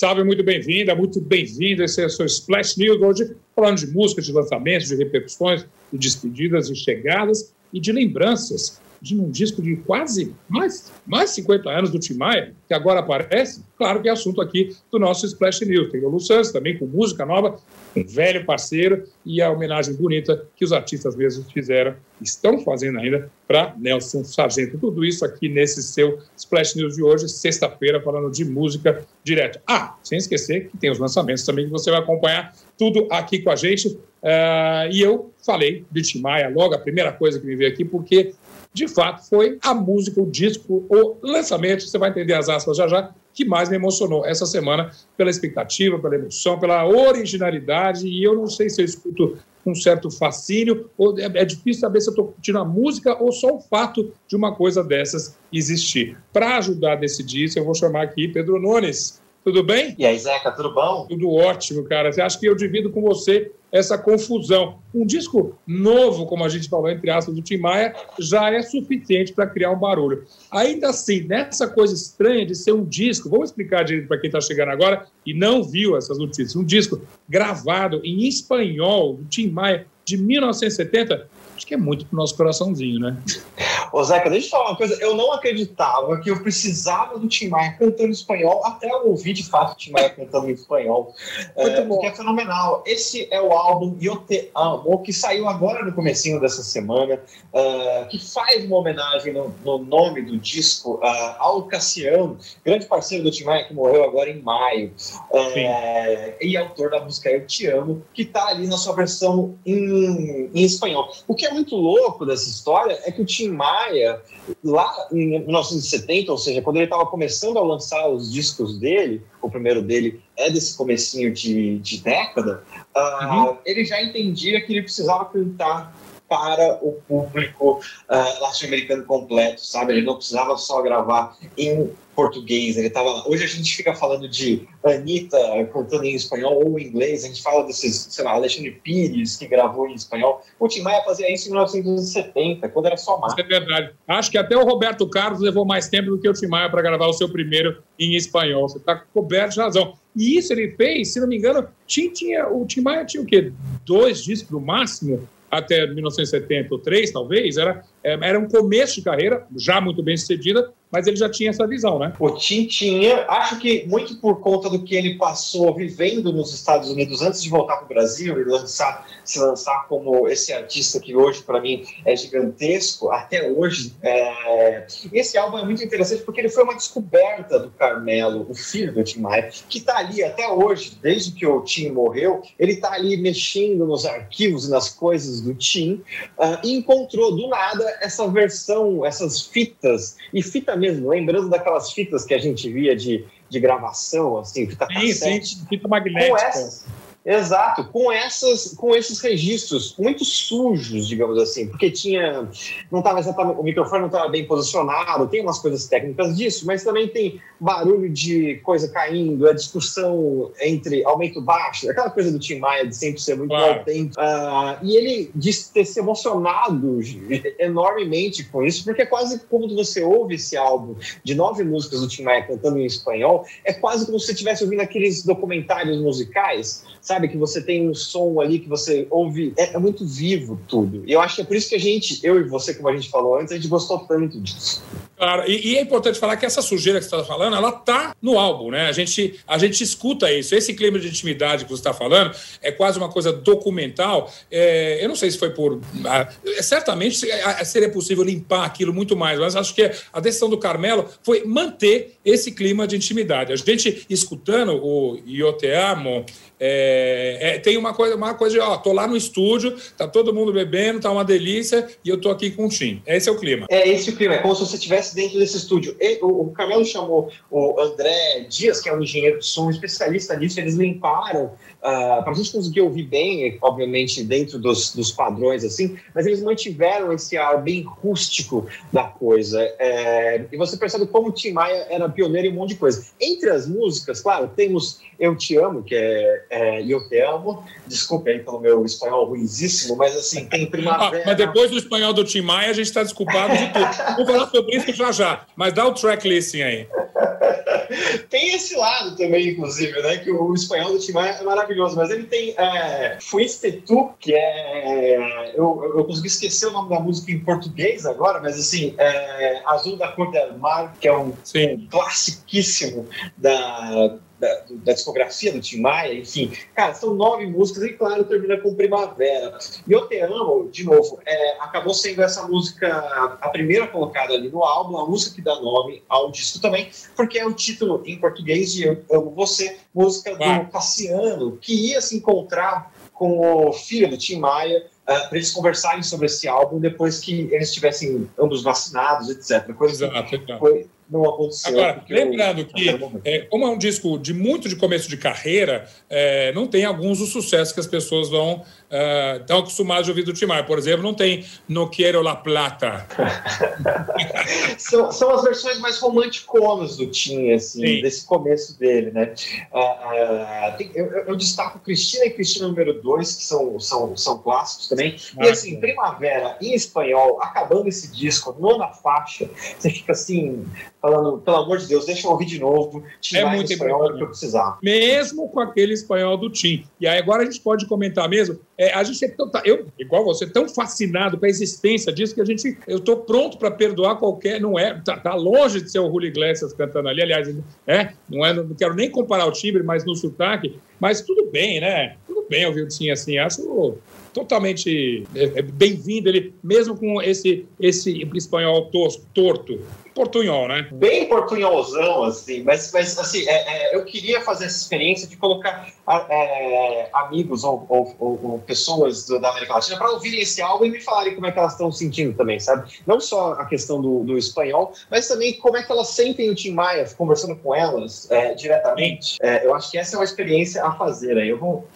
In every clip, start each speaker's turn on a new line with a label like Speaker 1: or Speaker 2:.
Speaker 1: Salve, muito bem-vinda, muito bem-vindo. Esse é o seu Splash News hoje, falando de música, de lançamentos, de repercussões, de despedidas e chegadas e de lembranças de um disco de quase mais, mais 50 anos do Tim Maia, que agora aparece, claro que é assunto aqui do nosso Splash News. Tem o Lu Santos também com música nova, um velho parceiro e a homenagem bonita que os artistas mesmos fizeram, estão fazendo ainda para Nelson Sargento. Tudo isso aqui nesse seu Splash News de hoje, sexta-feira, falando de música direto. Ah, sem esquecer que tem os lançamentos também que você vai acompanhar tudo aqui com a gente. Uh, e eu falei de Tim Maia logo, a primeira coisa que me veio aqui, porque de fato, foi a música, o disco, o lançamento, você vai entender as aspas já já, que mais me emocionou essa semana pela expectativa, pela emoção, pela originalidade. E eu não sei se eu escuto um certo fascínio, ou é, é difícil saber se eu estou curtindo a música ou só o fato de uma coisa dessas existir. Para ajudar a decidir isso, eu vou chamar aqui Pedro Nunes. Tudo bem?
Speaker 2: E aí, Zeca, tudo bom?
Speaker 1: Tudo ótimo, cara. Acha que eu divido com você essa confusão? Um disco novo, como a gente falou, entre aspas, do Tim Maia, já é suficiente para criar um barulho. Ainda assim, nessa coisa estranha de ser um disco, vamos explicar para quem está chegando agora e não viu essas notícias, um disco gravado em espanhol do Tim Maia de 1970, acho que é muito pro nosso coraçãozinho, né?
Speaker 2: Ô, Zeca, deixa eu falar uma coisa. Eu não acreditava que eu precisava do Tim Maia cantando espanhol até eu ouvir de fato o Tim Maia cantando em espanhol. Muito é, bom. Que é fenomenal. Esse é o álbum Eu Te Amo, que saiu agora no comecinho dessa semana, uh, que faz uma homenagem no, no nome do disco uh, ao Cassiano, grande parceiro do Tim Maia, que morreu agora em maio. Uh, e autor da música Eu Te Amo, que está ali na sua versão em, em espanhol. O que é muito louco dessa história é que o Tim Maia, lá em 1970, ou seja, quando ele estava começando a lançar os discos dele, o primeiro dele é desse comecinho de, de década, uh, ele já entendia que ele precisava cantar para o público uh, latino-americano completo, sabe? Ele não precisava só gravar em português, ele estava Hoje a gente fica falando de Anitta cantando em espanhol ou em inglês, a gente fala desses, sei lá, Alexandre Pires, que gravou em espanhol. O Tim Maia fazia isso em 1970, quando era só
Speaker 1: Isso é verdade. Acho que até o Roberto Carlos levou mais tempo do que o Tim Maia para gravar o seu primeiro em espanhol. Você está coberto de razão. E isso ele fez, se não me engano, tinha, tinha, o Tim Maia tinha o quê? Dois discos no máximo? Até 1973, talvez, era, é, era um começo de carreira, já muito bem sucedida, mas ele já tinha essa visão, né?
Speaker 2: O Tim tinha, acho que muito por conta do que ele passou vivendo nos Estados Unidos antes de voltar para o Brasil e lançar, se lançar como esse artista que hoje para mim é gigantesco, até hoje. É... Esse álbum é muito interessante porque ele foi uma descoberta do Carmelo, o filho do Tim Maia, que está ali até hoje, desde que o Tim morreu, ele está ali mexendo nos arquivos e nas coisas do Tim uh, e encontrou do nada essa versão, essas fitas e fita mesmo, lembrando daquelas fitas que a gente via de, de gravação, assim, fita sim, cassete.
Speaker 1: Sim, fita magnética. Com essas,
Speaker 2: Exato, com essas, com esses registros muito sujos, digamos assim, porque tinha, não estava exatamente, o microfone não estava bem posicionado, tem umas coisas técnicas disso, mas também tem barulho de coisa caindo, a discussão entre aumento baixo, aquela coisa do Tim Maia de sempre ser muito claro. autêntico. Uh, e ele disse ter se emocionado enormemente com isso, porque é quase como você ouve esse álbum de nove músicas do Tim Maia cantando em espanhol, é quase como se você estivesse ouvindo aqueles documentários musicais sabe? Que você tem um som ali que você ouve. É, é, muito vivo tudo. E eu acho que é por isso que a gente, eu e você, como a gente falou antes, a gente gostou tanto disso.
Speaker 1: Claro, e, e é importante falar que essa sujeira que você está falando, ela tá no álbum, né? A gente, a gente escuta isso. Esse clima de intimidade que você está falando é quase uma coisa documental. É, eu não sei se foi por. É, certamente seria possível limpar aquilo muito mais, mas acho que a decisão do Carmelo foi manter esse clima de intimidade. A gente escutando o Io Te Amo, é, é, tem uma coisa, uma coisa de, ó, tô lá no estúdio, tá todo mundo bebendo, tá uma delícia, e eu tô aqui com o Tim. Esse é o clima.
Speaker 2: É esse o clima, é como se você estivesse dentro desse estúdio. E, o, o Camelo chamou o André Dias, que é um engenheiro de som, um especialista nisso, eles limparam, uh, ah, para a gente conseguir ouvir bem, obviamente, dentro dos, dos padrões, assim, mas eles mantiveram esse ar bem rústico da coisa. É, e você percebe como o Tim Maia era pioneiro em um monte de coisa. Entre as músicas, claro, temos Eu Te Amo, que é é, Eu Te Amo. Desculpe aí pelo meu espanhol ruizíssimo, mas assim, tem primavera.
Speaker 1: Ah, mas depois do espanhol do Tim Maia, a gente está desculpado de tudo. Vamos falar sobre isso já já, mas dá o track listing aí.
Speaker 2: tem esse lado também, inclusive, né? Que o espanhol do Tim Maia é maravilhoso, mas ele tem é, Fuiste Tu, que é. Eu, eu consegui esquecer o nome da música em português agora, mas assim, é, Azul da Cor del Mar, que é um, um classiquíssimo da, da, da, discografia do Tim Maia, enfim. Cara, são nove músicas e, claro, termina com Primavera. E Eu Te Amo, de novo, é, acabou sendo essa música a primeira colocada ali no álbum, a música que dá nome ao disco também, porque é o título em português de Eu Amo Você, música do Cassiano, que ia se encontrar com o filho do Tim Maia, uh, para eles conversarem sobre esse álbum depois que eles estivessem ambos vacinados, etc. Coisa Exato, foi, não aconteceu.
Speaker 1: Agora, lembrando eu... que, é, como é um disco de muito de começo de carreira, é, não tem alguns dos sucessos que as pessoas vão uh, estão acostumadas a ouvir do Timar. Por exemplo, não tem No Quero La Plata.
Speaker 2: são, são as versões mais romanticonas do Tim, assim, Sim. desse começo dele, né? Uh, uh, tem, eu, eu, destaco Cristina e Cristina número 2, que são, são, são clássicos também. E assim, Primavera em espanhol, acabando esse disco, nona faixa, você fica assim, falando, pelo amor de Deus, deixa eu ouvir de novo.
Speaker 1: É muito espanhol que eu precisar. Mesmo com aquele espanhol do Tim. E aí agora a gente pode comentar mesmo é, a gente é tão, eu, igual você, tão fascinado com a existência disso que a gente, eu estou pronto para perdoar qualquer, não é, tá, tá, longe de ser o Julio Iglesias cantando ali, aliás, é, não é, não quero nem comparar o timbre, mas no sotaque, mas tudo bem, né? Tudo bem ouvir o Sim assim, acho totalmente é, é bem-vindo ele, mesmo com esse esse espanhol torto portunhol, né?
Speaker 2: Bem portunholzão, assim. Mas, mas assim, é, é, eu queria fazer essa experiência de colocar é, amigos ou, ou, ou, pessoas da América Latina para ouvirem esse álbum e me falarem como é que elas estão sentindo também, sabe? Não só a questão do, do espanhol, mas também como é que elas sentem o Tim Maia, conversando com elas é, diretamente. É, eu acho que essa é uma experiência a fazer. Aí eu vou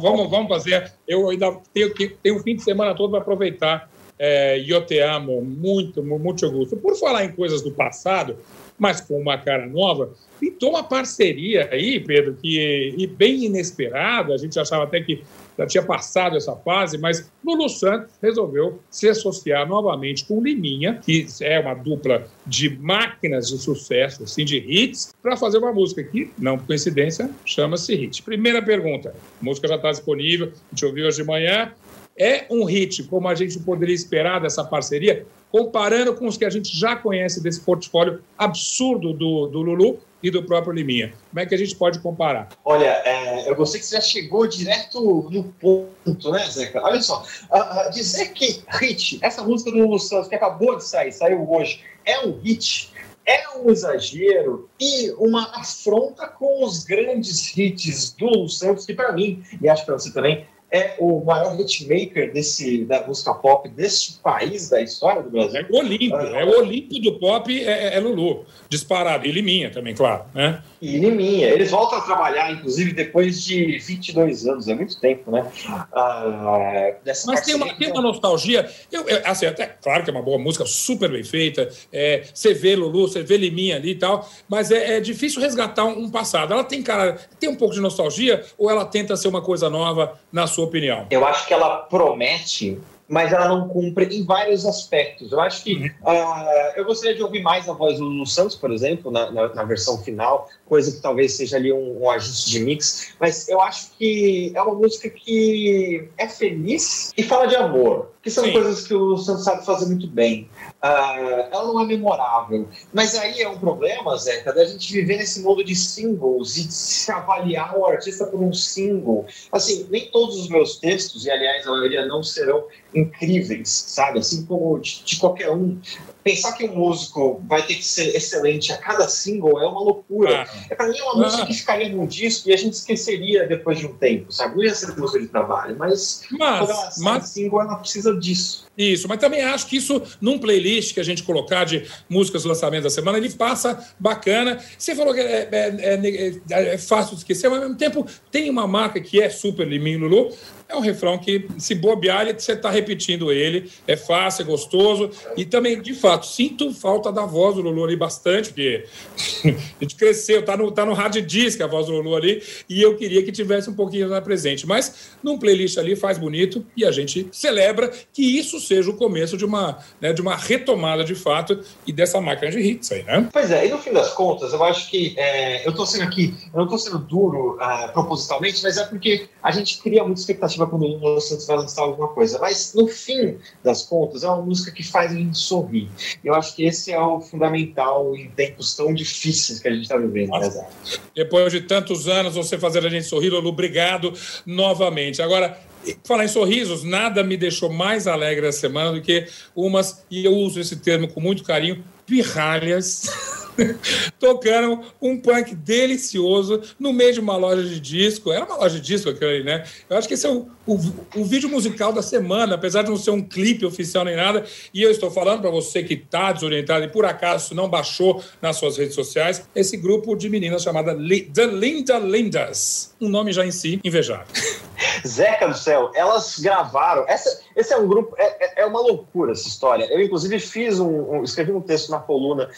Speaker 1: vamos, vamos fazer. Eu ainda tenho, tenho um fim de semana todo para aproveitar é, Eu Te Amo, muito, muito gosto. Por falar em coisas do passado, mas com uma cara nova, pintou uma parceria aí, Pedro, que e bem inesperada, a gente achava até que já tinha passado essa fase, mas Lulu Santos resolveu se associar novamente com Liminha, que é uma dupla de máquinas de sucesso, assim, de hits, para fazer uma música que, não por coincidência, chama-se Hit. Primeira pergunta, a música já está disponível, a gente ouviu hoje de manhã, é um hit, como a gente poderia esperar dessa parceria, comparando com os que a gente já conhece desse portfólio absurdo do, do Lulu e do próprio Liminha. Como é que a gente pode comparar?
Speaker 2: Olha, é, eu gostei que você já chegou direto no ponto, né, Zeca? Olha só, uh, dizer que hit, essa música do Lulu Santos, que acabou de sair, saiu hoje, é um hit, é um exagero e uma afronta com os grandes hits do Santos, que para mim, e acho para você também, é o maior hitmaker desse, da música pop deste país, da história do Brasil.
Speaker 1: É o Olímpio, ah, é o Olímpio do pop, é, é Lulu, disparado. E Liminha também, claro. Né?
Speaker 2: E Liminha. Eles voltam a trabalhar, inclusive, depois de 22 anos, é muito tempo, né?
Speaker 1: Ah, Mas tem uma, tem uma nostalgia, eu, eu, assim, até claro que é uma boa música, super bem feita, é, você vê Lulu, você vê Liminha ali e tal, mas é, é difícil resgatar um, um, passado. Ela tem cara, tem um pouco de nostalgia ou ela tenta ser uma coisa nova na sua sua opinião?
Speaker 2: Eu acho que ela promete mas ela não cumpre em vários aspectos. Eu acho que uh, eu gostaria de ouvir mais a voz do Lulu Santos, por exemplo, na, na, na versão final, coisa que talvez seja ali um, um, ajuste de mix, mas eu acho que é uma música que é feliz e fala de amor, que são Sim. coisas que o Lulu Santos sabe fazer muito bem. Uh, ela não é memorável. Mas aí é um problema, Zeca, da gente viver nesse mundo de singles e de se avaliar o artista por um single. Assim, nem todos os meus textos, e aliás a maioria não serão incríveis, sabe? Assim como de, de qualquer um pensar que um músico vai ter que ser excelente a cada single é uma loucura. Ah. É, para mim é uma música ah. que ficaria num disco e a gente esqueceria depois de um tempo, sabe? Não ia ser música de trabalho, mas, mas quando ela mas... single, ela precisa disso.
Speaker 1: Isso, mas também acho que isso, num playlist que a gente colocar de músicas do lançamento da semana, ele passa bacana. Você falou que é, é, é, é fácil de esquecer, mas ao mesmo tempo tem uma marca que é super Liminho Lulu, é um refrão que, se bobear, você está repetindo ele, é fácil, é gostoso, e também, de fato, sinto falta da voz do Lulu ali bastante, porque a gente cresceu, tá no, tá no hard disk a voz do Lulu ali, e eu queria que tivesse um pouquinho mais presente. Mas num playlist ali faz bonito e a gente celebra que isso seja o começo de uma, né, de uma retomada de fato e dessa máquina de hits aí, né?
Speaker 2: Pois é, e no fim das contas, eu acho que é, eu estou sendo aqui, eu não estou sendo duro uh, propositalmente, mas é porque a gente cria muita expectativa quando o Lulu Santos vai lançar alguma coisa. Mas no fim das contas, é uma música que faz a gente sorrir. Eu acho que esse é o fundamental em tempos tão difíceis que a gente está vivendo, né,
Speaker 1: Depois de tantos anos, você fazer a gente sorrir, Lulu, obrigado novamente. Agora, Falar em sorrisos, nada me deixou mais alegre essa semana do que umas, e eu uso esse termo com muito carinho, pirralhas tocando um punk delicioso no meio de uma loja de disco. Era uma loja de disco aquilo né? Eu acho que esse é o, o, o, vídeo musical da semana, apesar de não ser um clipe oficial nem nada. E eu estou falando para você que está desorientado e por acaso não baixou nas suas redes sociais, esse grupo de meninas chamada The Linda Lindas. Um nome já em si invejável.
Speaker 2: Zeca do céu, elas gravaram. Essa, esse é um grupo, é, é, é uma loucura essa história. Eu, inclusive, fiz um, um escrevi um texto na coluna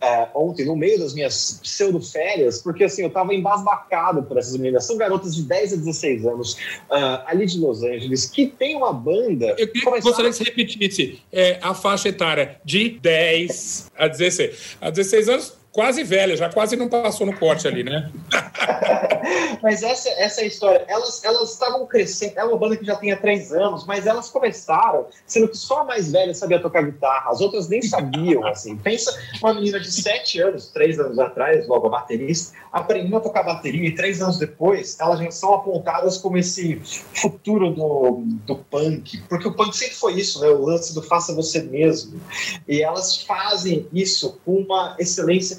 Speaker 2: é, ontem, no meio das minhas pseudo-férias, porque assim, eu estava embasbacado por essas meninas. São garotas de 10 a 16 anos, uh, ali de Los Angeles, que tem uma banda.
Speaker 1: Eu começaram... gostaria que você repetisse é, a faixa etária de 10 a 16. A 16 anos, quase velha, já quase não passou no corte ali, né?
Speaker 2: mas essa, essa é a história. Elas elas estavam crescendo. É uma banda que já tinha três anos, mas elas começaram sendo que só a mais velha sabia tocar guitarra, as outras nem sabiam. assim. Pensa uma menina de sete anos, três anos atrás, logo a baterista, aprendendo a tocar bateria e três anos depois elas já são apontadas como esse futuro do, do punk, porque o punk sempre foi isso, né? O lance do faça você mesmo. E elas fazem isso com uma excelência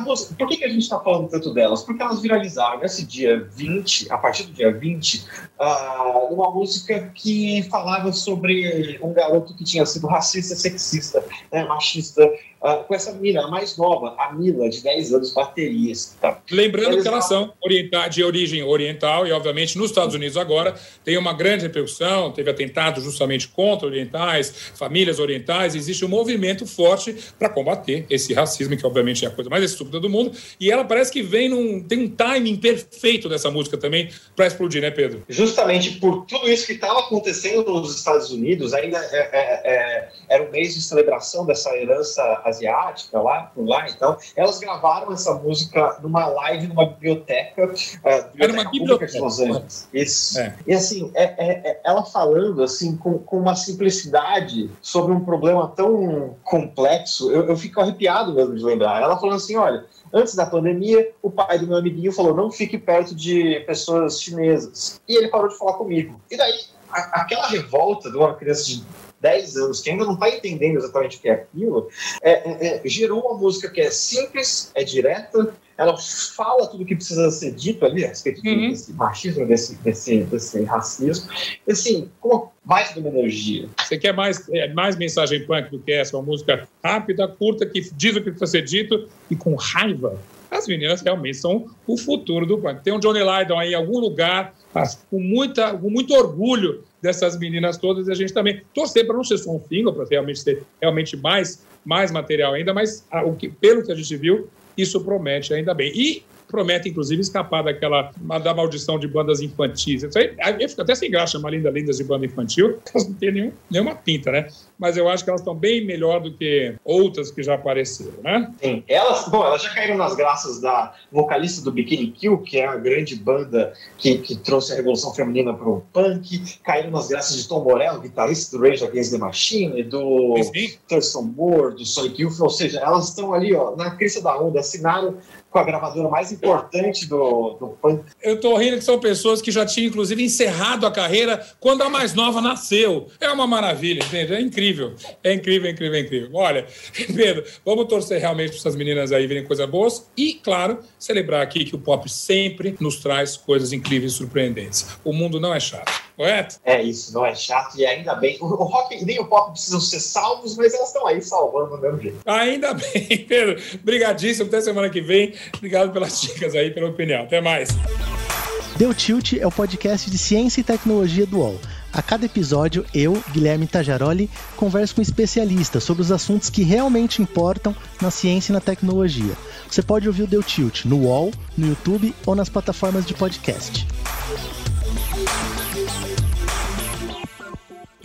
Speaker 2: música, por que, que a gente está falando tanto delas? Porque elas viralizaram nesse dia 20, a partir do dia 20, uh, ah, uma música que falava sobre um garoto que tinha sido racista, sexista, né, machista, uh, com essa menina mais nova, a Mila, de 10 anos, baterias. Tá?
Speaker 1: Lembrando Eles que elas são de origem oriental e, obviamente, nos Estados Unidos agora tem uma grande repercussão, teve atentado justamente contra orientais, famílias orientais, existe um movimento forte para combater esse racismo, que obviamente é a coisa mais estúpida do mundo, e ela parece que vem num, tem um timing perfeito dessa música também para explodir, né, Pedro?
Speaker 2: Justamente por tudo isso que estava acontecendo nos Estados Unidos, ainda é, é, é, era um mês de celebração dessa herança asiática lá, por lá, então, elas gravaram essa música numa live numa biblioteca, uh, biblioteca
Speaker 1: Era uma biblioteca de Los
Speaker 2: Angeles. Isso. É. E assim, é, é, é, ela falando assim com, com uma simplicidade sobre um problema tão complexo, eu, eu fico arrepiado mesmo de lembrar. Ela falando assim, olha, antes da pandemia, o pai do meu amiguinho falou: não fique perto de pessoas chinesas. E ele parou de falar comigo. E daí, a, aquela revolta de uma criança de 10 anos, que ainda não está entendendo exatamente o que é aquilo, é, é, é, gerou uma música que é simples, é direta, ela fala tudo o que precisa ser dito ali a respeito uhum. desse machismo, desse, desse, desse racismo, assim, com uma baita de uma energia.
Speaker 1: Você quer mais, é, mais mensagem punk do que essa? Uma música rápida, curta, que diz o que precisa ser dito e com raiva? As meninas realmente são o futuro do punk. Tem um Johnny Lydon aí em algum lugar, com, muita, com muito orgulho dessas meninas todas, e a gente também torcer para não ser só um single, para realmente ser realmente mais, mais material ainda, mas a, o que, pelo que a gente viu, isso promete ainda bem. E promete, inclusive, escapar daquela da maldição de bandas infantis. Isso aí, eu fico até sem graça chamar Linda Lindas de banda infantil, elas não têm nenhum, nenhuma pinta, né? Mas eu acho que elas estão bem melhor do que outras que já apareceram, né?
Speaker 2: Sim. Elas, bom, elas já caíram nas graças da vocalista do Bikini Kill, que é a grande banda que, que trouxe a revolução feminina para o punk, caíram nas graças de Tom Morello, guitarrista do Rage Against the Machine, do Thurston Moore, do Sonic Youth, ou seja, elas estão ali, ó, na crista da onda, assinaram com a gravadora mais importante do, do punk.
Speaker 1: Eu tô rindo que são pessoas que já tinham, inclusive, encerrado a carreira quando a mais nova nasceu. É uma maravilha, entende? É incrível. É incrível, é incrível, é incrível. Olha, Pedro, vamos torcer realmente para essas meninas aí virem coisas boas e, claro, celebrar aqui que o pop sempre nos traz coisas incríveis e surpreendentes. O mundo não é chato, correto?
Speaker 2: É isso, não é chato e ainda bem. O, o rock nem o pop precisam ser salvos, mas elas estão aí salvando do mesmo jeito.
Speaker 1: Ainda bem, Pedro. Obrigadíssimo. Até semana que vem. Obrigado pelas dicas aí, pela opinião. Até mais.
Speaker 3: Deu Tilt é o podcast de ciência e tecnologia do UOL. A cada episódio, eu, Guilherme Tajaroli, converso com especialistas sobre os assuntos que realmente importam na ciência e na tecnologia. Você pode ouvir o Deu Tilt no UOL, no YouTube ou nas plataformas de podcast.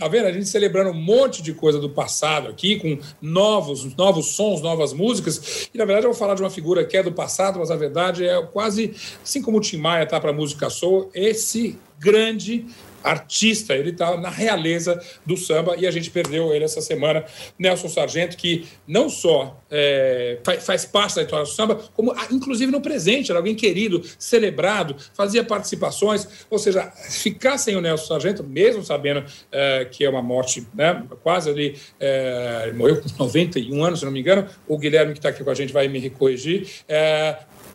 Speaker 1: Tá vendo? A gente celebrando um monte de coisa do passado aqui, com novos, novos sons, novas músicas. E na verdade eu vou falar de uma figura que é do passado, mas na verdade é quase, assim como o Tim Maia tá para música soul, esse grande artista, ele está na realeza do samba e a gente perdeu ele essa semana. Nelson Sargento, que não só é, faz, parte da história do samba, como ah, inclusive no presente, era alguém querido, celebrado, fazia participações. Ou seja, ficar sem o Nelson Sargento, mesmo sabendo é, que é uma morte né, quase ali, é, morreu com 91 anos, se não me engano, o Guilherme que está aqui com a gente vai me corrigir.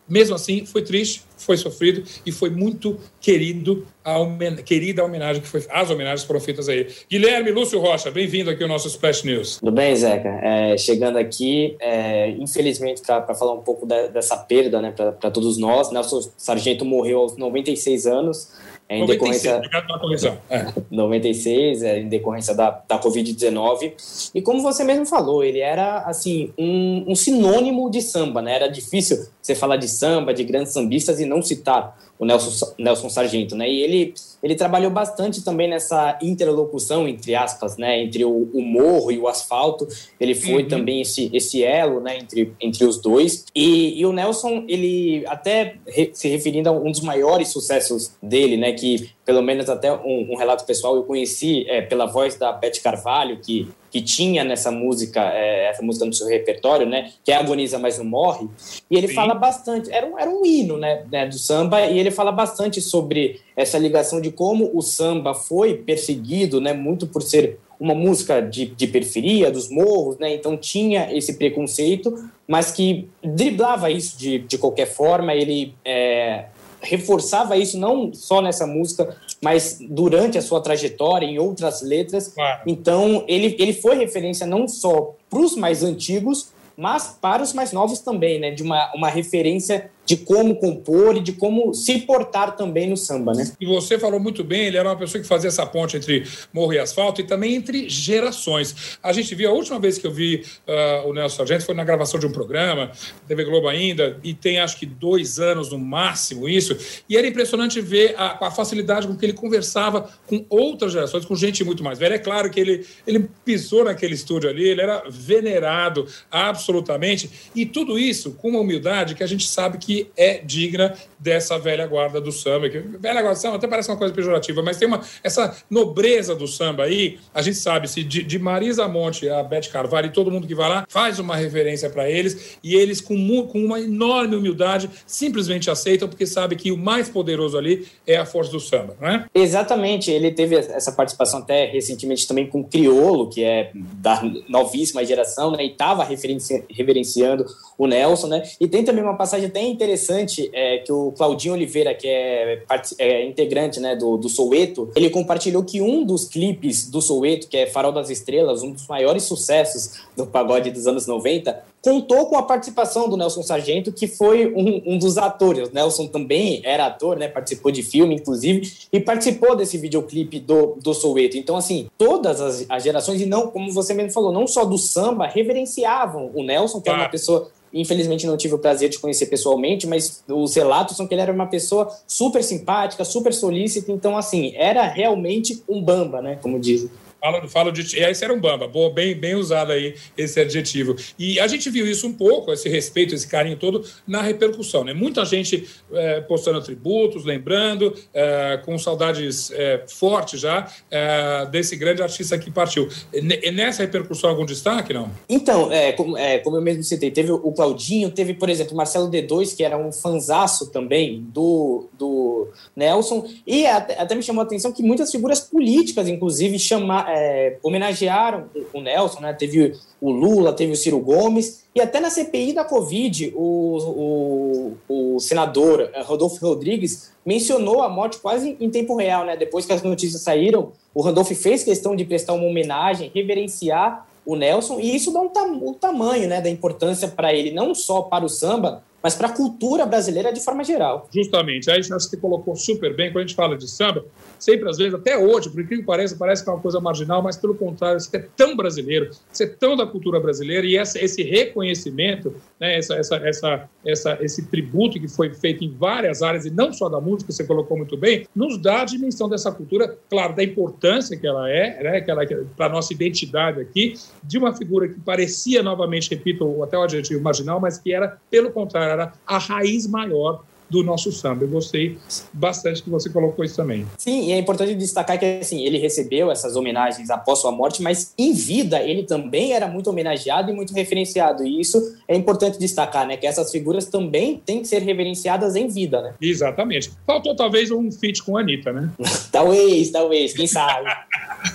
Speaker 1: Mesmo assim, foi triste, foi sofrido e foi muito querido a homen querida a homenagem que foi as homenagens foram feitas a ele. Guilherme Lúcio Rocha, bem-vindo aqui ao nosso Splash News.
Speaker 4: Tudo bem, Zeca? É, chegando aqui, é, infelizmente, para falar um pouco dessa perda né, para todos nós, Nelson Sargento morreu aos 96 anos.
Speaker 1: Em 96, decorrência, obrigado pela correção.
Speaker 4: É. 96, é, em decorrência da, da Covid-19. E como você mesmo falou, ele era assim um, um sinônimo de samba, né? Era difícil você falar de samba, de grandes sambistas e não citar o Nelson, Nelson Sargento, né? E ele, ele trabalhou bastante também nessa interlocução, entre aspas, né? Entre o, o morro e o asfalto. Ele foi uhum. também esse, esse elo, né? Entre, entre os dois. E, e o Nelson, ele até re, se referindo a um dos maiores sucessos dele, né? Que pelo menos até um, um relato pessoal eu conheci é, pela voz da Beth Carvalho, que que tinha nessa música, é, essa música no seu repertório, né? Que é Agoniza Mas Não Morre. E ele Sim. fala bastante, era um, era um hino né, né, do samba, e ele fala bastante sobre essa ligação de como o samba foi perseguido, né? Muito por ser uma música de, de periferia, dos morros, né? Então tinha esse preconceito, mas que driblava isso de, de qualquer forma. Ele é, reforçava isso não só nessa música, mas durante a sua trajetória, em outras letras. Claro. Então, ele, ele foi referência não só para os mais antigos, mas para os mais novos também, né? De uma, uma referência de como compor e de como se portar também no samba, né?
Speaker 1: E você falou muito bem, ele era uma pessoa que fazia essa ponte entre morro e asfalto e também entre gerações. A gente viu, a última vez que eu vi uh, o Nelson Sargento foi na gravação de um programa, TV Globo ainda, e tem acho que dois anos no máximo isso, e era impressionante ver a, a facilidade com que ele conversava com outras gerações, com gente muito mais velha. É claro que ele, ele pisou naquele estúdio ali, ele era venerado absolutamente, e tudo isso com uma humildade que a gente sabe que é digna dessa velha guarda do samba. Que, velha guarda do samba até parece uma coisa pejorativa, mas tem uma essa nobreza do samba aí. A gente sabe se de, de Marisa Monte a Beth Carvalho e todo mundo que vai lá faz uma reverência para eles e eles com, com uma enorme humildade simplesmente aceitam porque sabe que o mais poderoso ali é a força do samba, não é?
Speaker 4: Exatamente. Ele teve essa participação até recentemente também com o Criolo, que é da novíssima geração, né? E estava reverenciando o Nelson, né? E tem também uma passagem até interessante é, que o Claudinho Oliveira, que é, é integrante né, do, do Soueto, ele compartilhou que um dos clipes do Soueto, que é Farol das Estrelas, um dos maiores sucessos do pagode dos anos 90, contou com a participação do Nelson Sargento, que foi um, um, dos atores. O Nelson também era ator, né? Participou de filme, inclusive, e participou desse videoclipe do, do Soueto. Então, assim, todas as, as gerações, e não, como você mesmo falou, não só do samba, reverenciavam o Nelson, que é uma pessoa Infelizmente não tive o prazer de conhecer pessoalmente, mas os relatos são que ele era uma pessoa super simpática, super solícita, então assim, era realmente um bamba, né, como dizem.
Speaker 1: Falo, falo de. Esse era um bamba, boa, bem, bem usado aí esse adjetivo. E a gente viu isso um pouco, esse respeito, esse carinho todo, na repercussão. Né? Muita gente é, postando tributos, lembrando, é, com saudades é, fortes já desse grande artista que partiu. E nessa repercussão, algum destaque, não?
Speaker 4: Então, é, como, é, como eu mesmo citei, teve o Claudinho, teve, por exemplo, o Marcelo D2, que era um fanzaço também do Nelson, e até, até me chamou a atenção que muitas figuras políticas, inclusive, chamaram é, homenagearam o Nelson, né? Teve o Lula, teve o Ciro Gomes, e até na CPI da Covid, o, o, o senador é, Rodolfo Rodrigues mencionou a morte quase em tempo real, né? Depois que as notícias saíram, o Rodolfo fez questão de prestar uma homenagem, reverenciar o Nelson, e isso dá um tam o tamanho né, da importância para ele, não só para o samba, mas para a cultura brasileira de forma geral.
Speaker 1: Justamente, aí acho que você colocou super bem, quando a gente fala de samba, sempre às vezes, até hoje, por incrível que pareça, parece que é uma coisa marginal, mas pelo contrário, isso é tão brasileiro, isso é tão da cultura brasileira, e essa, esse reconhecimento, né, essa, essa, essa, essa, esse tributo que foi feito em várias áreas, e não só da música, você colocou muito bem, nos dá a dimensão dessa cultura, claro, da importância que ela é, né, que ela é para a nossa identidade aqui, de uma figura que parecia, novamente, repito, até o adjetivo marginal, mas que era, pelo contrário, era a raiz maior do nosso samba. Eu gostei bastante que você colocou isso também.
Speaker 4: Sim, e é importante destacar que assim, ele recebeu essas homenagens após sua morte, mas em vida ele também era muito homenageado e muito referenciado. E isso é importante destacar, né? Que essas figuras também têm que ser reverenciadas em vida, né?
Speaker 1: Exatamente. Faltou talvez um feat com a Anitta, né?
Speaker 4: talvez, talvez, quem sabe.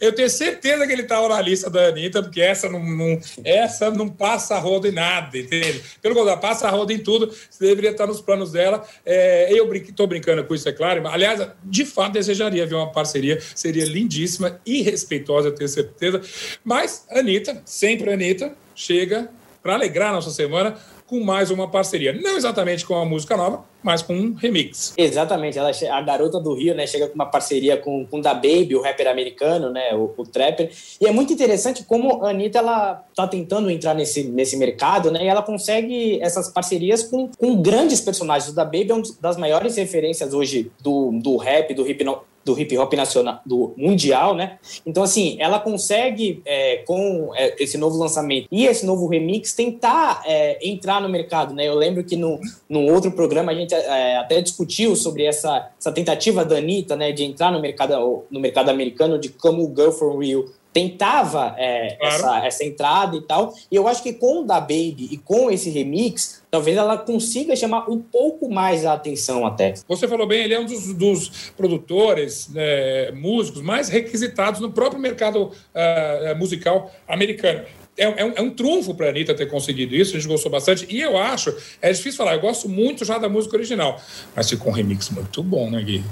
Speaker 1: eu tenho certeza que ele estava na lista da Anitta, porque essa não, não, essa não passa a roda em nada, entende? Pelo contrário, passa a roda em tudo, você deveria estar nos planos dela. É, eu estou brincando com isso, é claro. Aliás, de fato, desejaria ver uma parceria, seria lindíssima e respeitosa, eu tenho certeza. Mas Anitta, sempre Anitta, chega para alegrar a nossa semana com mais uma parceria. Não exatamente com a música nova, mas com um remix.
Speaker 4: Exatamente, ela, a garota do Rio, né, chega com uma parceria com, com Da Baby, o rapper americano, né, o, o trapper. E é muito interessante como a Anitta, ela tá tentando entrar nesse, nesse mercado, né, e ela consegue essas parcerias com, com grandes personagens. O Da Baby é uma das maiores referências hoje do, do rap, do hip, do hip hop nacional, do mundial, né? Então, assim, ela consegue, é, com é, esse novo lançamento e esse novo remix, tentar é, entrar no mercado, né? Eu lembro que no, num outro programa a gente é, até discutiu sobre essa, essa tentativa da Anitta, né, de entrar no mercado, no mercado americano de como Girl for Real tentava é, claro. essa, essa entrada e tal. E eu acho que com o da Baby e com esse remix, talvez ela consiga chamar um pouco mais a atenção até.
Speaker 1: Você falou bem, ele é um dos, dos produtores, né, músicos mais requisitados no próprio mercado uh, musical americano é, é, um, é um trunfo para a Anitta ter conseguido isso, a gente gostou bastante. E eu acho, é difícil falar, eu gosto muito já da música original, mas ficou um remix muito bom, né, Gui?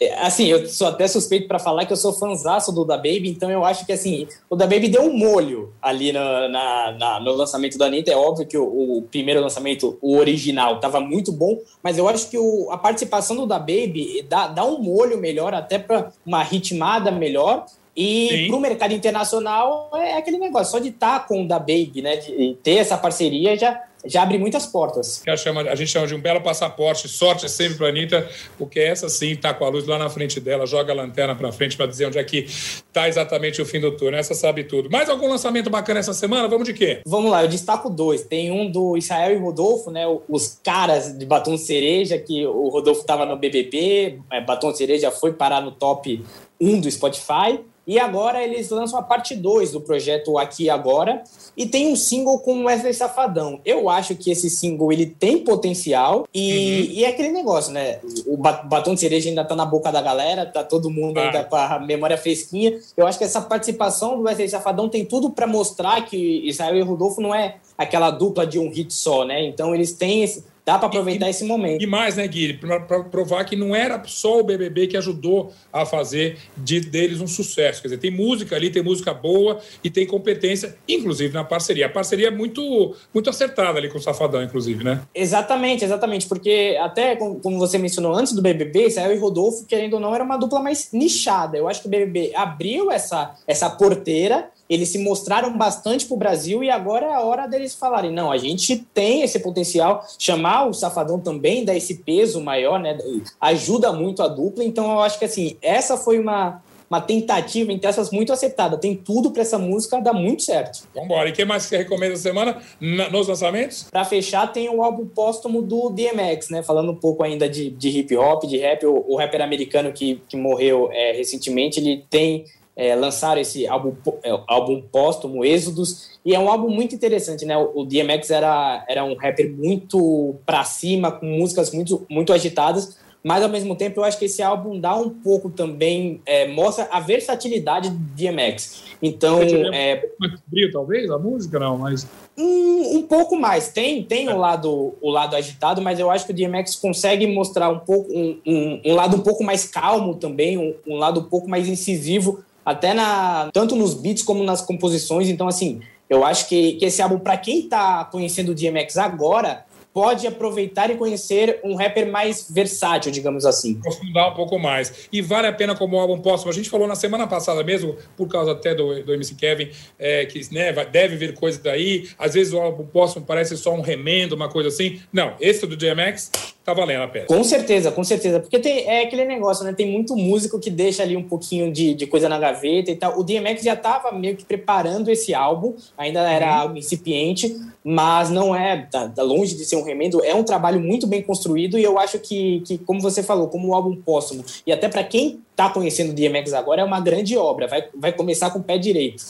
Speaker 4: É, assim, eu sou até suspeito para falar que eu sou fanzaço do Da Baby, então eu acho que assim, o Da Baby deu um molho ali no, na, na, no lançamento da Anitta. É óbvio que o, o primeiro lançamento, o original, estava muito bom, mas eu acho que o, a participação do Da Baby dá, dá um molho melhor, até para uma ritmada melhor. E para o mercado internacional é aquele negócio, só de estar tá com o da Baby, né? De ter essa parceria já, já abre muitas portas.
Speaker 1: A, chama, a gente chama de um belo passaporte, sorte sempre para a Anitta, porque essa sim está com a luz lá na frente dela, joga a lanterna para frente para dizer onde é que está exatamente o fim do turno. Essa sabe tudo. Mais algum lançamento bacana essa semana? Vamos de quê?
Speaker 4: Vamos lá, eu destaco dois. Tem um do Israel e Rodolfo, né? Os caras de Batom Cereja, que o Rodolfo estava no BBB, é, Batom Cereja foi parar no top 1 do Spotify. E agora eles lançam a parte 2 do projeto Aqui e Agora e tem um single com Wesley Safadão. Eu acho que esse single ele tem potencial e, uhum. e é aquele negócio, né? O batom de cereja ainda tá na boca da galera, tá todo mundo ah. ainda com a memória fresquinha. Eu acho que essa participação do Wesley Safadão tem tudo para mostrar que Israel e Rodolfo não é aquela dupla de um hit só, né? Então eles têm esse, Dá para aproveitar
Speaker 1: e,
Speaker 4: esse momento.
Speaker 1: E mais, né, Gui? Para provar que não era só o BBB que ajudou a fazer de, deles um sucesso. Quer dizer, tem música ali, tem música boa e tem competência, inclusive na parceria. A parceria é muito, muito acertada ali com o Safadão, inclusive, né?
Speaker 4: Exatamente, exatamente. Porque até como você mencionou antes do BBB, Israel e Rodolfo, querendo ou não, era uma dupla mais nichada. Eu acho que o BBB abriu essa, essa porteira eles se mostraram bastante para o Brasil e agora é a hora deles falarem: não, a gente tem esse potencial. Chamar o Safadão também dá esse peso maior, né? Ajuda muito a dupla. Então eu acho que assim, essa foi uma, uma tentativa, entre essas, muito acertada. Tem tudo para essa música dar muito certo.
Speaker 1: Vamos embora. E o que mais você recomenda essa semana nos lançamentos?
Speaker 4: Para fechar, tem o álbum póstumo do DMX, né? Falando um pouco ainda de, de hip hop, de rap. O, o rapper americano que, que morreu é, recentemente, ele tem é, lançaram esse álbum, é, álbum póstumo, Êxodos, e é um álbum muito interessante, né? O DMX era, era um rapper muito pra cima, com músicas muito, muito agitadas, mas ao mesmo tempo eu acho que esse álbum dá um pouco também, é, mostra a versatilidade do DMX. Então.
Speaker 1: É, mais frio, talvez, a música, não, mas.
Speaker 4: Um, um pouco mais. Tem, tem o, lado, o lado agitado, mas eu acho que o DMX consegue mostrar um pouco um, um, um lado um pouco mais calmo também, um, um lado um pouco mais incisivo até na tanto nos beats como nas composições. Então, assim, eu acho que, que esse álbum, para quem está conhecendo o DMX agora, pode aproveitar e conhecer um rapper mais versátil, digamos assim.
Speaker 1: Aprofundar um pouco mais. E vale a pena como álbum póstumo. A gente falou na semana passada mesmo, por causa até do, do MC Kevin, é, que né, deve vir coisa daí. Às vezes o álbum póstumo parece só um remendo, uma coisa assim. Não, esse do DMX tá valendo a pena.
Speaker 4: Com certeza, com certeza. Porque tem, é aquele negócio, né? Tem muito músico que deixa ali um pouquinho de, de coisa na gaveta e tal. O DMX já tava meio que preparando esse álbum, ainda era uhum. algo incipiente, mas não é, tá, tá, longe de ser um remendo, é um trabalho muito bem construído e eu acho que, que como você falou, como um álbum póstumo, e até para quem tá conhecendo o DMX agora, é uma grande obra, vai, vai começar com o pé direito.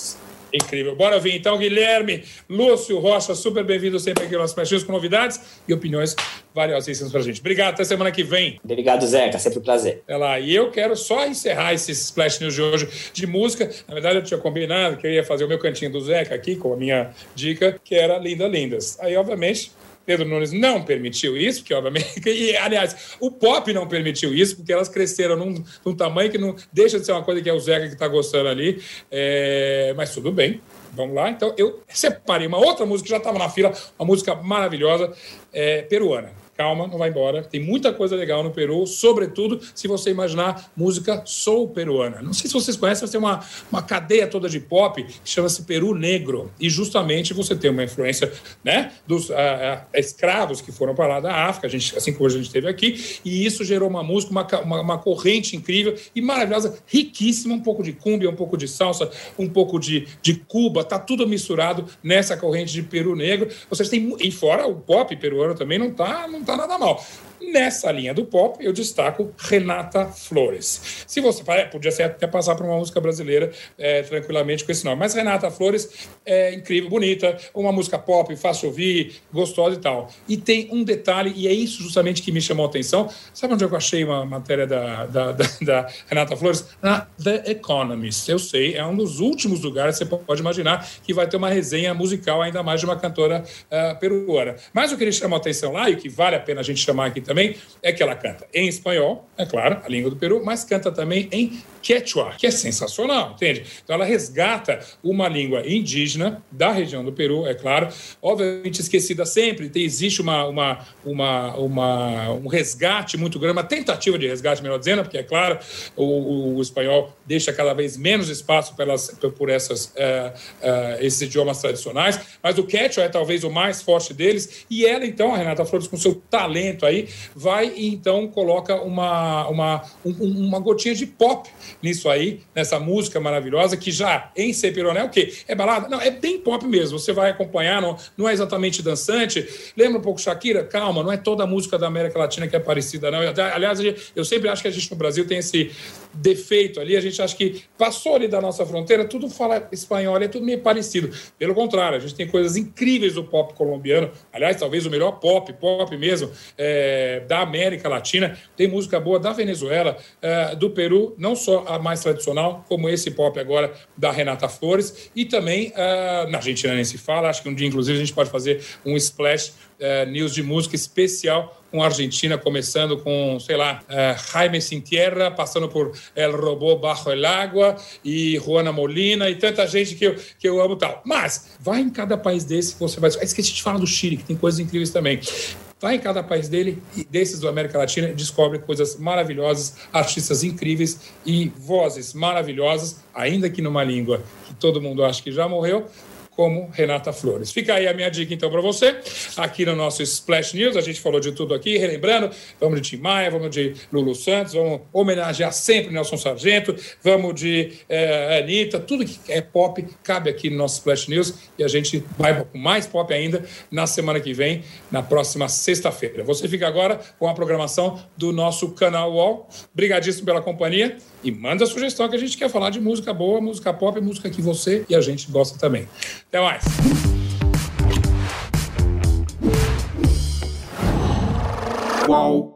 Speaker 1: Incrível. Bora vir então, Guilherme, Lúcio Rocha, super bem-vindo sempre aqui aos Mexinhos com novidades e opiniões valiosíssimas pra gente. Obrigado, até semana que vem.
Speaker 4: Obrigado, Zeca, sempre um prazer.
Speaker 1: É lá, e eu quero só encerrar esses Splash News de hoje de música. Na verdade, eu tinha combinado que eu ia fazer o meu cantinho do Zeca aqui com a minha dica, que era Linda Lindas. Aí, obviamente, Pedro Nunes não permitiu isso, porque obviamente. E, aliás, o pop não permitiu isso, porque elas cresceram num, num tamanho que não deixa de ser uma coisa que é o Zeca que está gostando ali. É, mas tudo bem. Vamos lá. Então, eu separei uma outra música que já estava na fila, uma música maravilhosa, é, peruana calma, não vai embora. Tem muita coisa legal no Peru, sobretudo se você imaginar música soul peruana. Não sei se vocês conhecem, mas tem uma, uma cadeia toda de pop que chama-se Peru Negro. E justamente você tem uma influência né, dos uh, uh, escravos que foram para lá da África, a gente, assim como a gente teve aqui, e isso gerou uma música, uma, uma, uma corrente incrível e maravilhosa, riquíssima, um pouco de cumbia, um pouco de salsa, um pouco de, de Cuba, tá tudo misturado nessa corrente de Peru Negro. Vocês têm, e fora o pop peruano também não tá, não está nada mal. Nessa linha do pop, eu destaco Renata Flores. Se você podia até passar por uma música brasileira é, tranquilamente com esse nome, mas Renata Flores é incrível, bonita, uma música pop, fácil ouvir, gostosa e tal. E tem um detalhe, e é isso justamente que me chamou a atenção. Sabe onde eu achei uma matéria da, da, da, da Renata Flores? Na The Economist. Eu sei, é um dos últimos lugares você pode imaginar que vai ter uma resenha musical, ainda mais de uma cantora uh, peruana. Mas o que ele chamou a atenção lá, e o que vale a pena a gente chamar aqui também, é que ela canta em espanhol, é claro, a língua do Peru, mas canta também em quechua, que é sensacional, entende? Então ela resgata uma língua indígena da região do Peru, é claro, obviamente esquecida sempre, tem, existe uma, uma, uma, uma, um resgate muito grande, uma tentativa de resgate, melhor dizendo, porque é claro, o, o espanhol deixa cada vez menos espaço pelas, por essas, uh, uh, esses idiomas tradicionais, mas o quechua é talvez o mais forte deles, e ela então, a Renata Flores, com seu talento aí, vai e então coloca uma, uma, um, uma gotinha de pop nisso aí, nessa música maravilhosa, que já em Sepironé é o quê? É balada? Não, é bem pop mesmo. Você vai acompanhar, não, não é exatamente dançante. Lembra um pouco Shakira? Calma, não é toda a música da América Latina que é parecida, não. Aliás, eu sempre acho que a gente no Brasil tem esse defeito ali, a gente acha que passou ali da nossa fronteira, tudo fala espanhol, é tudo meio parecido. Pelo contrário, a gente tem coisas incríveis do pop colombiano, aliás, talvez o melhor pop, pop mesmo, é, da América Latina. Tem música boa da Venezuela, é, do Peru, não só a mais tradicional, como esse pop agora da Renata Flores, e também uh, na Argentina nem se fala, acho que um dia, inclusive, a gente pode fazer um splash uh, news de música especial com a Argentina, começando com, sei lá, uh, Jaime Sin Tierra, passando por El Robô Bajo el Agua e Juana Molina e tanta gente que eu, que eu amo tal. Mas vai em cada país desse, você vai. Esqueci de falar do Chile, que tem coisas incríveis também vai em cada país dele e desses da América Latina descobre coisas maravilhosas, artistas incríveis e vozes maravilhosas, ainda que numa língua que todo mundo acha que já morreu, como Renata Flores. Fica aí a minha dica, então, para você. Aqui no nosso Splash News, a gente falou de tudo aqui, relembrando, vamos de Tim Maia, vamos de Lulu Santos, vamos homenagear sempre Nelson Sargento, vamos de é, Anitta, tudo que é pop cabe aqui no nosso Splash News e a gente vai com mais pop ainda na semana que vem, na próxima sexta-feira. Você fica agora com a programação do nosso canal UOL. Obrigadíssimo pela companhia e manda sugestão que a gente quer falar de música boa, música pop, música que você e a gente gosta também. Até mais. Qual?